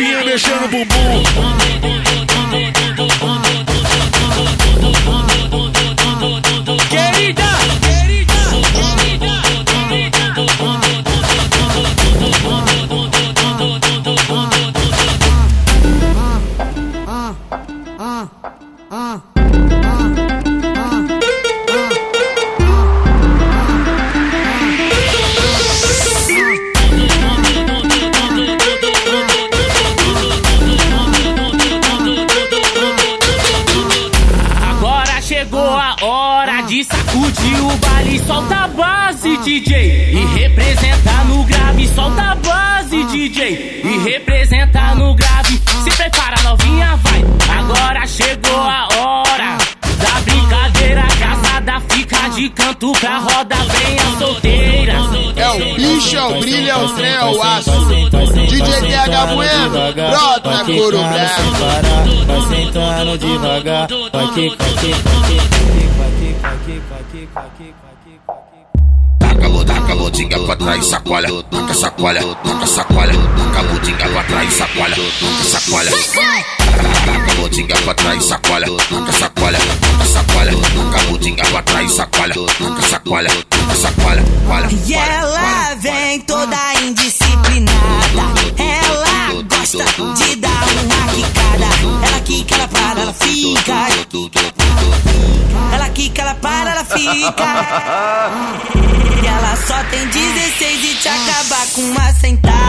Novinha mexendo o bumbum. Querida, querida, querida. Ah, ah, ah, ah. Chegou a hora de sacudir o baile. Solta a base, DJ. E representa no grave. Solta a base, DJ. E representa no grave. Se prepara, novinha, vai. Agora chegou a hora da brincadeira. Casada fica de canto pra roda. É Michel Brilha, o trem é o aço. DJ TH Bueno, brota na couro branco. Vai sentando devagar, vai que, vai que, vai que, Taca pra trás, sacolha, nunca sacolha, nunca sacolha, taca a lodinha pra trás, sacolha, taca sacolha, taca pra trás, sacolha, nunca sacolha. De dar uma quicada. Ela quica, ela para, ela fica. Ela quica, ela para, ela fica. E ela só tem 16 e te acaba com uma sentada.